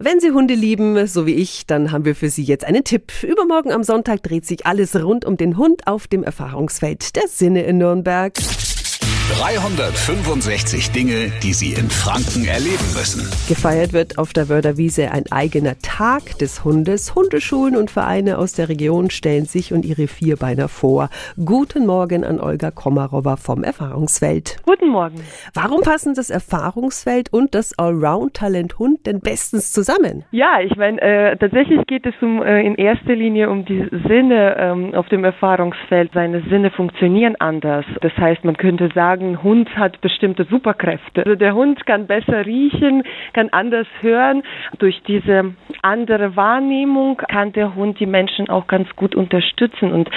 Wenn Sie Hunde lieben, so wie ich, dann haben wir für Sie jetzt einen Tipp. Übermorgen am Sonntag dreht sich alles rund um den Hund auf dem Erfahrungsfeld der Sinne in Nürnberg. 365 Dinge, die Sie in Franken erleben müssen. Gefeiert wird auf der Wörderwiese ein eigener Tag des Hundes. Hundeschulen und Vereine aus der Region stellen sich und ihre Vierbeiner vor. Guten Morgen an Olga Komarova vom Erfahrungsfeld. Guten Morgen. Warum passen das Erfahrungsfeld und das Allround-Talent Hund denn bestens zusammen? Ja, ich meine, äh, tatsächlich geht es um äh, in erster Linie um die Sinne ähm, auf dem Erfahrungsfeld. Seine Sinne funktionieren anders. Das heißt, man könnte sagen, sagen, Hund hat bestimmte Superkräfte. Also der Hund kann besser riechen, kann anders hören. Durch diese andere Wahrnehmung kann der Hund die Menschen auch ganz gut unterstützen. Und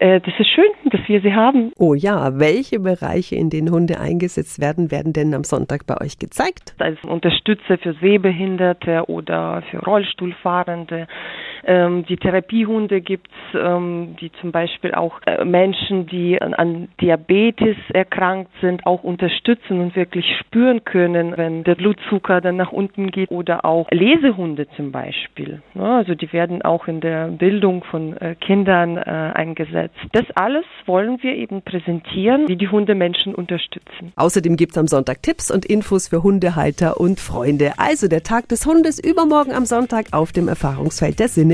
äh, das ist schön, dass wir sie haben. Oh ja, welche Bereiche, in denen Hunde eingesetzt werden, werden denn am Sonntag bei euch gezeigt? Als Unterstützer für Sehbehinderte oder für Rollstuhlfahrende. Ähm, die Therapiehunde gibt's, ähm, die zum Beispiel auch äh, Menschen, die an, an Diabetes erkrankt sind, auch unterstützen und wirklich spüren können, wenn der Blutzucker dann nach unten geht oder auch Lesehunde zum Beispiel. Ja, also die werden auch in der Bildung von äh, Kindern äh, eingesetzt. Das alles wollen wir eben präsentieren, wie die Hunde Menschen unterstützen. Außerdem gibt's am Sonntag Tipps und Infos für Hundehalter und Freunde. Also der Tag des Hundes übermorgen am Sonntag auf dem Erfahrungsfeld der Sinne